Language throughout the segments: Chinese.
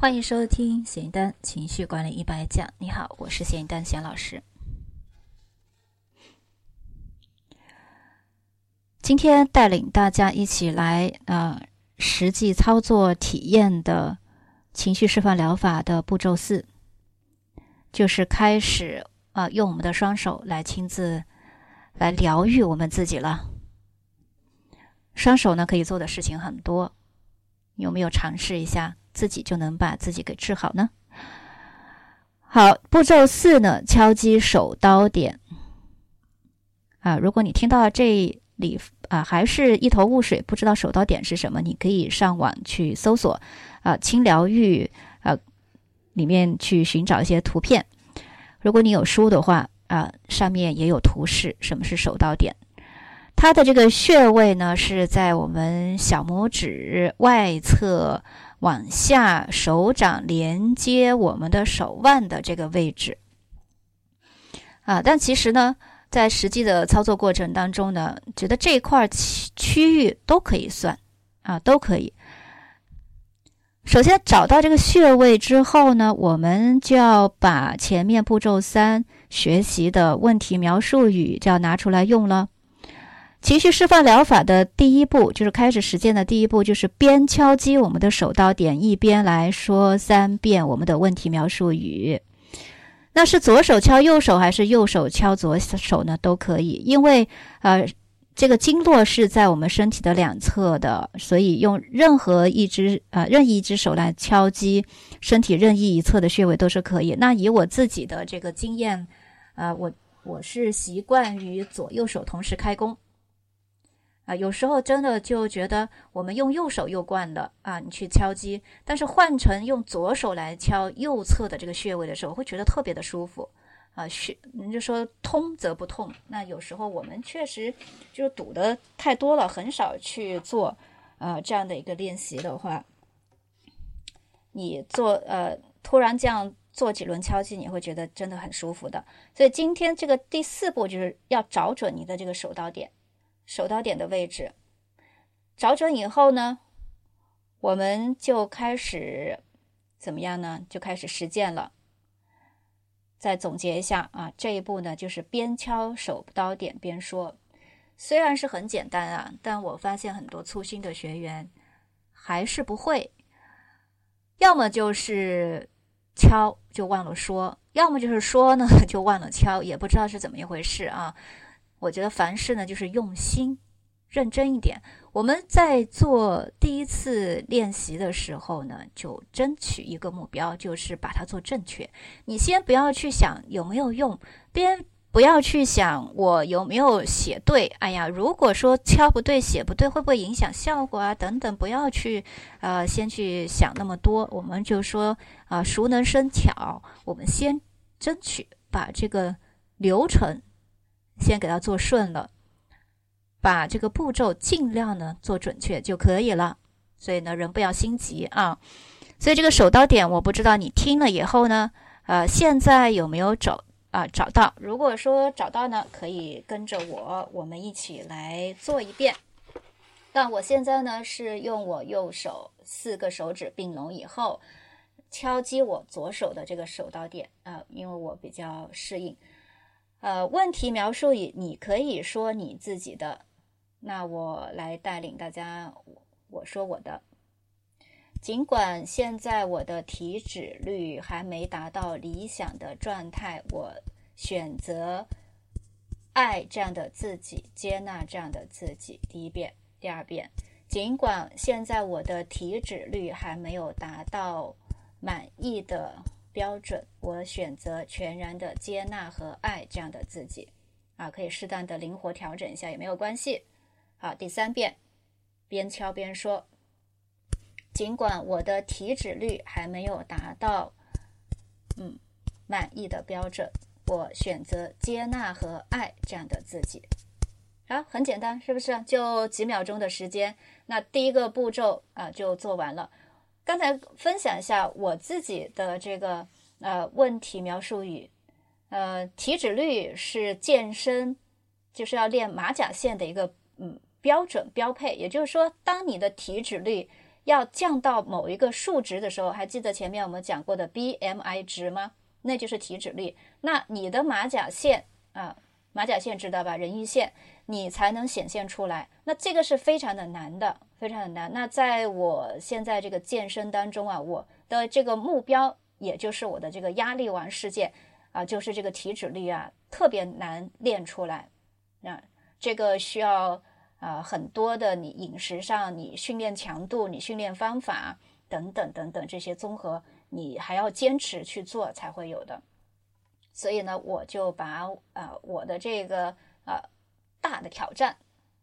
欢迎收听咸丹情绪管理一百讲。你好，我是咸丹咸老师。今天带领大家一起来啊，实际操作体验的情绪释放疗法的步骤四，就是开始啊，用我们的双手来亲自来疗愈我们自己了。双手呢，可以做的事情很多，有没有尝试一下？自己就能把自己给治好呢。好，步骤四呢，敲击手刀点。啊，如果你听到这里啊还是一头雾水，不知道手刀点是什么，你可以上网去搜索啊，轻疗愈啊，里面去寻找一些图片。如果你有书的话啊，上面也有图示，什么是手刀点？它的这个穴位呢是在我们小拇指外侧。往下，手掌连接我们的手腕的这个位置啊，但其实呢，在实际的操作过程当中呢，觉得这块区区域都可以算啊，都可以。首先找到这个穴位之后呢，我们就要把前面步骤三学习的问题描述语就要拿出来用了。情绪释放疗法的第一步，就是开始实践的第一步，就是边敲击我们的手刀点，一边来说三遍我们的问题描述语。那是左手敲右手，还是右手敲左手呢？都可以，因为呃，这个经络是在我们身体的两侧的，所以用任何一只呃任意一只手来敲击身体任意一侧的穴位都是可以。那以我自己的这个经验，呃，我我是习惯于左右手同时开弓。啊，有时候真的就觉得我们用右手又惯的啊，你去敲击，但是换成用左手来敲右侧的这个穴位的时候，会觉得特别的舒服啊。穴，你就说通则不痛。那有时候我们确实就是堵的太多了，很少去做呃这样的一个练习的话，你做呃突然这样做几轮敲击，你会觉得真的很舒服的。所以今天这个第四步就是要找准你的这个手刀点。手刀点的位置找准以后呢，我们就开始怎么样呢？就开始实践了。再总结一下啊，这一步呢就是边敲手刀点边说。虽然是很简单啊，但我发现很多粗心的学员还是不会，要么就是敲就忘了说，要么就是说呢 就忘了敲，也不知道是怎么一回事啊。我觉得凡事呢，就是用心、认真一点。我们在做第一次练习的时候呢，就争取一个目标，就是把它做正确。你先不要去想有没有用，边不要去想我有没有写对。哎呀，如果说敲不对、写不对，会不会影响效果啊？等等，不要去呃，先去想那么多。我们就说啊，熟能生巧，我们先争取把这个流程。先给它做顺了，把这个步骤尽量呢做准确就可以了。所以呢，人不要心急啊。所以这个手刀点，我不知道你听了以后呢，呃，现在有没有找啊找到？如果说找到呢，可以跟着我，我们一起来做一遍。但我现在呢是用我右手四个手指并拢以后，敲击我左手的这个手刀点啊，因为我比较适应。呃，问题描述语你可以说你自己的，那我来带领大家，我说我的。尽管现在我的体脂率还没达到理想的状态，我选择爱这样的自己，接纳这样的自己。第一遍，第二遍。尽管现在我的体脂率还没有达到满意的。标准，我选择全然的接纳和爱这样的自己，啊，可以适当的灵活调整一下也没有关系。好，第三遍，边敲边说，尽管我的体脂率还没有达到，嗯，满意的标准，我选择接纳和爱这样的自己。好，很简单，是不是？就几秒钟的时间，那第一个步骤啊就做完了。刚才分享一下我自己的这个呃问题描述语，呃，体脂率是健身就是要练马甲线的一个嗯标准标配，也就是说，当你的体脂率要降到某一个数值的时候，还记得前面我们讲过的 BMI 值吗？那就是体脂率。那你的马甲线啊，马甲线知道吧？人鱼线，你才能显现出来。那这个是非常的难的，非常的难。那在我现在这个健身当中啊，我的这个目标，也就是我的这个压力王事件啊，就是这个体脂率啊，特别难练出来。那这个需要啊很多的你饮食上、你训练强度、你训练方法等等等等这些综合。你还要坚持去做才会有的，所以呢，我就把呃我的这个呃大的挑战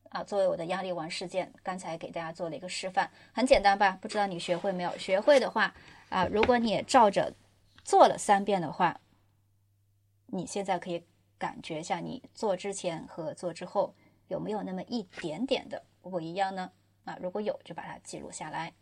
啊作为我的压力王事件，刚才给大家做了一个示范，很简单吧？不知道你学会没有？学会的话啊，如果你也照着做了三遍的话，你现在可以感觉一下，你做之前和做之后有没有那么一点点的不一样呢？啊，如果有，就把它记录下来。